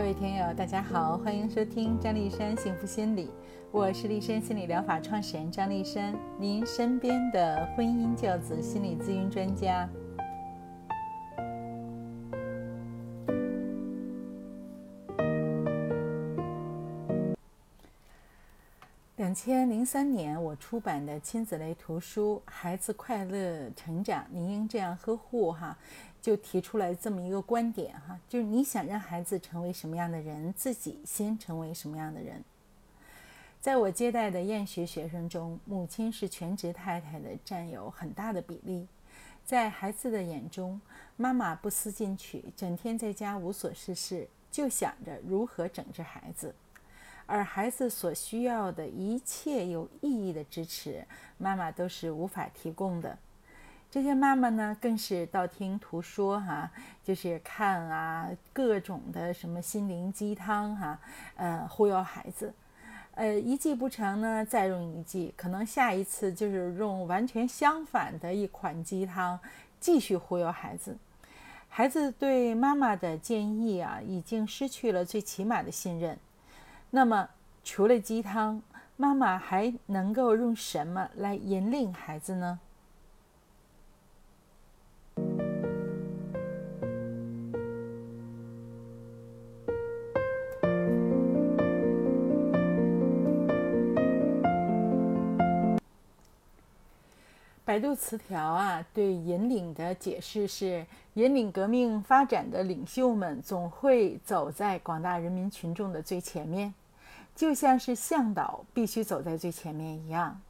各位听友，大家好，欢迎收听张丽山幸福心理，我是丽山心理疗法创始人张丽山，您身边的婚姻教子心理咨询专家。千零三年，我出版的亲子类图书《孩子快乐成长，您应这样呵护》哈。就提出来这么一个观点哈，就是你想让孩子成为什么样的人，自己先成为什么样的人。在我接待的厌学学生中，母亲是全职太太的占有很大的比例。在孩子的眼中，妈妈不思进取，整天在家无所事事，就想着如何整治孩子，而孩子所需要的一切有意义的支持，妈妈都是无法提供的。这些妈妈呢，更是道听途说哈，就是看啊各种的什么心灵鸡汤哈，呃忽悠孩子，呃一计不成呢，再用一计，可能下一次就是用完全相反的一款鸡汤继续忽悠孩子。孩子对妈妈的建议啊，已经失去了最起码的信任。那么除了鸡汤，妈妈还能够用什么来引领孩子呢？百度词条啊，对引领的解释是：引领革命发展的领袖们总会走在广大人民群众的最前面，就像是向导必须走在最前面一样。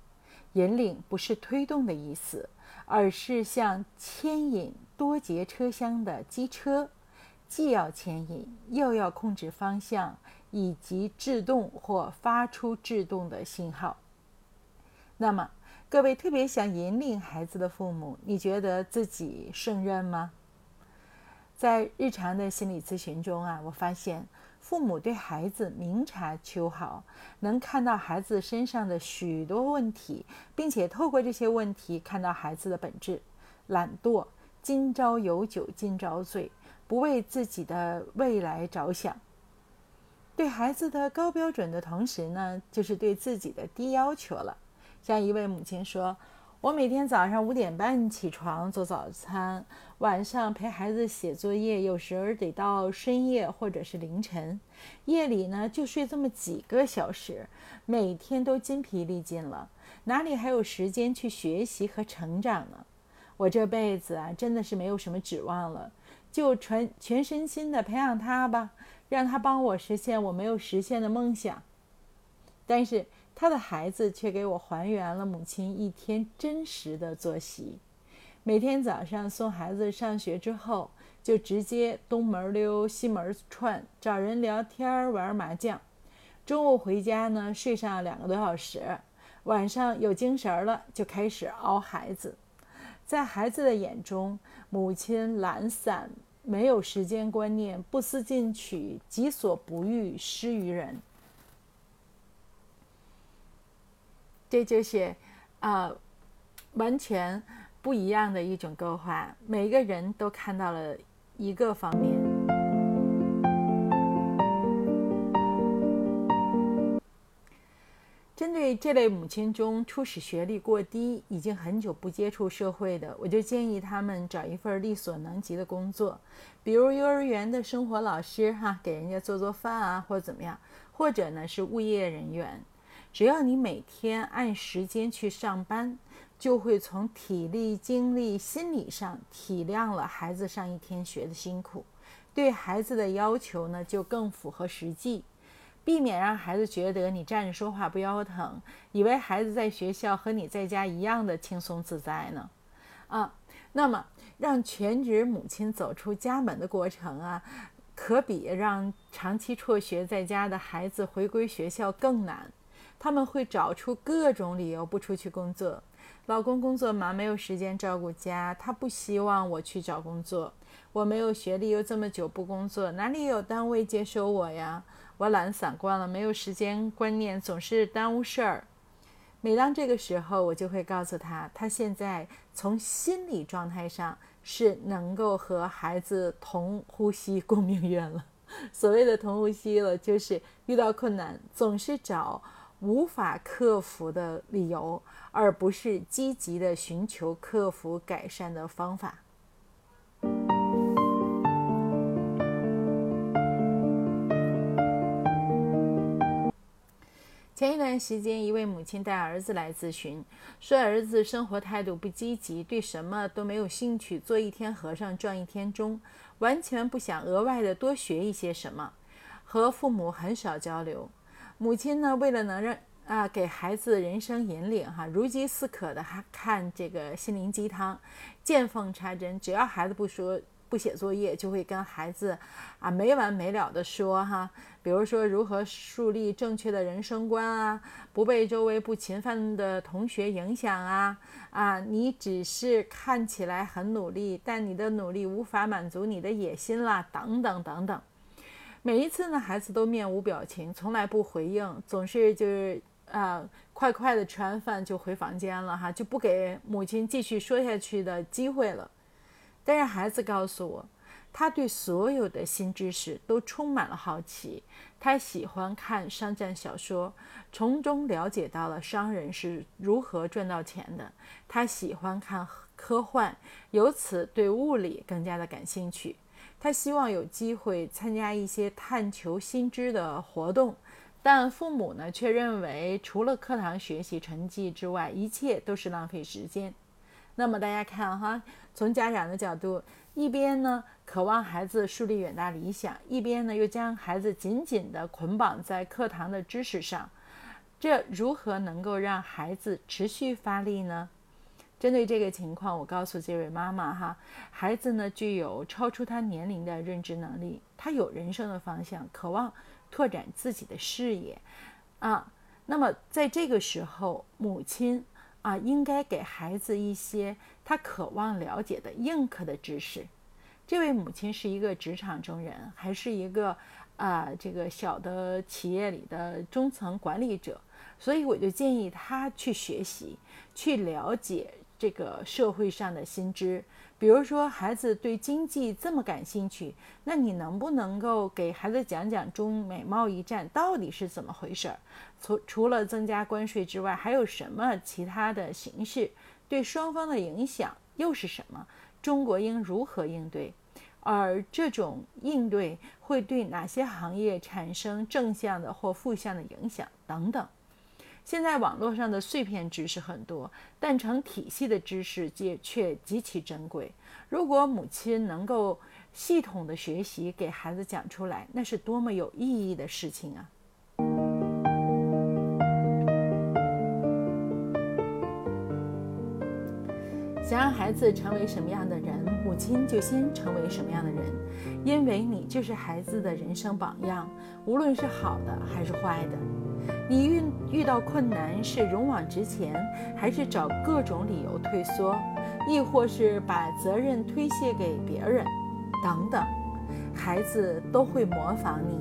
引领不是推动的意思，而是像牵引多节车厢的机车，既要牵引，又要控制方向以及制动或发出制动的信号。那么。各位特别想引领孩子的父母，你觉得自己胜任吗？在日常的心理咨询中啊，我发现父母对孩子明察秋毫，能看到孩子身上的许多问题，并且透过这些问题看到孩子的本质：懒惰、今朝有酒今朝醉，不为自己的未来着想。对孩子的高标准的同时呢，就是对自己的低要求了。像一位母亲说：“我每天早上五点半起床做早餐，晚上陪孩子写作业，有时候得到深夜或者是凌晨。夜里呢就睡这么几个小时，每天都筋疲力尽了，哪里还有时间去学习和成长呢？我这辈子啊真的是没有什么指望了，就全全身心的培养他吧，让他帮我实现我没有实现的梦想。但是。”他的孩子却给我还原了母亲一天真实的作息：每天早上送孩子上学之后，就直接东门溜西门串，找人聊天玩麻将。中午回家呢，睡上两个多小时，晚上有精神了就开始熬孩子。在孩子的眼中，母亲懒散，没有时间观念，不思进取，己所不欲，施于人。这就是，啊，完全不一样的一种勾画。每个人都看到了一个方面。针对这类母亲中初始学历过低、已经很久不接触社会的，我就建议他们找一份力所能及的工作，比如幼儿园的生活老师，哈，给人家做做饭啊，或怎么样，或者呢是物业人员。只要你每天按时间去上班，就会从体力、精力、心理上体谅了孩子上一天学的辛苦，对孩子的要求呢就更符合实际，避免让孩子觉得你站着说话不腰疼，以为孩子在学校和你在家一样的轻松自在呢。啊，那么让全职母亲走出家门的过程啊，可比让长期辍学在家的孩子回归学校更难。他们会找出各种理由不出去工作。老公工作忙，没有时间照顾家，他不希望我去找工作。我没有学历，又这么久不工作，哪里有单位接收我呀？我懒散惯了，没有时间观念，总是耽误事儿。每当这个时候，我就会告诉他，他现在从心理状态上是能够和孩子同呼吸共命运了。所谓的同呼吸了，就是遇到困难总是找无法克服的理由，而不是积极的寻求克服改善的方法。前一段时间，一位母亲带儿子来咨询，说儿子生活态度不积极，对什么都没有兴趣，做一天和尚撞一天钟，完全不想额外的多学一些什么，和父母很少交流。母亲呢，为了能让啊给孩子人生引领，哈，如饥似渴的还看这个心灵鸡汤，见缝插针，只要孩子不说。不写作业就会跟孩子啊没完没了的说哈，比如说如何树立正确的人生观啊，不被周围不勤奋的同学影响啊啊，你只是看起来很努力，但你的努力无法满足你的野心啦，等等等等。每一次呢，孩子都面无表情，从来不回应，总是就是啊快快的吃完饭就回房间了哈，就不给母亲继续说下去的机会了。但是孩子告诉我，他对所有的新知识都充满了好奇。他喜欢看商战小说，从中了解到了商人是如何赚到钱的。他喜欢看科幻，由此对物理更加的感兴趣。他希望有机会参加一些探求新知的活动，但父母呢却认为，除了课堂学习成绩之外，一切都是浪费时间。那么大家看哈，从家长的角度，一边呢渴望孩子树立远大理想，一边呢又将孩子紧紧地捆绑在课堂的知识上，这如何能够让孩子持续发力呢？针对这个情况，我告诉这位妈妈哈，孩子呢具有超出他年龄的认知能力，他有人生的方向，渴望拓展自己的视野啊。那么在这个时候，母亲。啊，应该给孩子一些他渴望了解的硬核的知识。这位母亲是一个职场中人，还是一个啊这个小的企业里的中层管理者，所以我就建议他去学习，去了解这个社会上的新知。比如说，孩子对经济这么感兴趣，那你能不能够给孩子讲讲中美贸易战到底是怎么回事儿？除除了增加关税之外，还有什么其他的形式？对双方的影响又是什么？中国应如何应对？而这种应对会对哪些行业产生正向的或负向的影响？等等。现在网络上的碎片知识很多，但成体系的知识却却极其珍贵。如果母亲能够系统的学习，给孩子讲出来，那是多么有意义的事情啊！想让孩子成为什么样的人，母亲就先成为什么样的人，因为你就是孩子的人生榜样，无论是好的还是坏的。你遇遇到困难是勇往直前，还是找各种理由退缩，亦或是把责任推卸给别人，等等，孩子都会模仿你。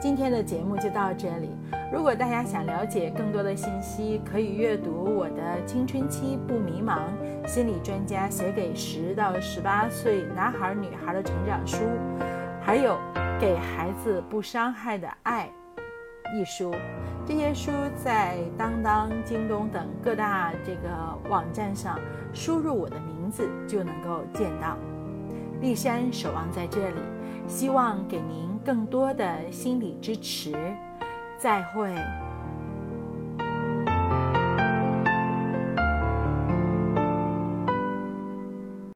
今天的节目就到这里。如果大家想了解更多的信息，可以阅读我的《青春期不迷茫》心理专家写给十到十八岁男孩女孩的成长书，还有《给孩子不伤害的爱》。一书，这些书在当当、京东等各大这个网站上输入我的名字就能够见到。丽山守望在这里，希望给您更多的心理支持。再会。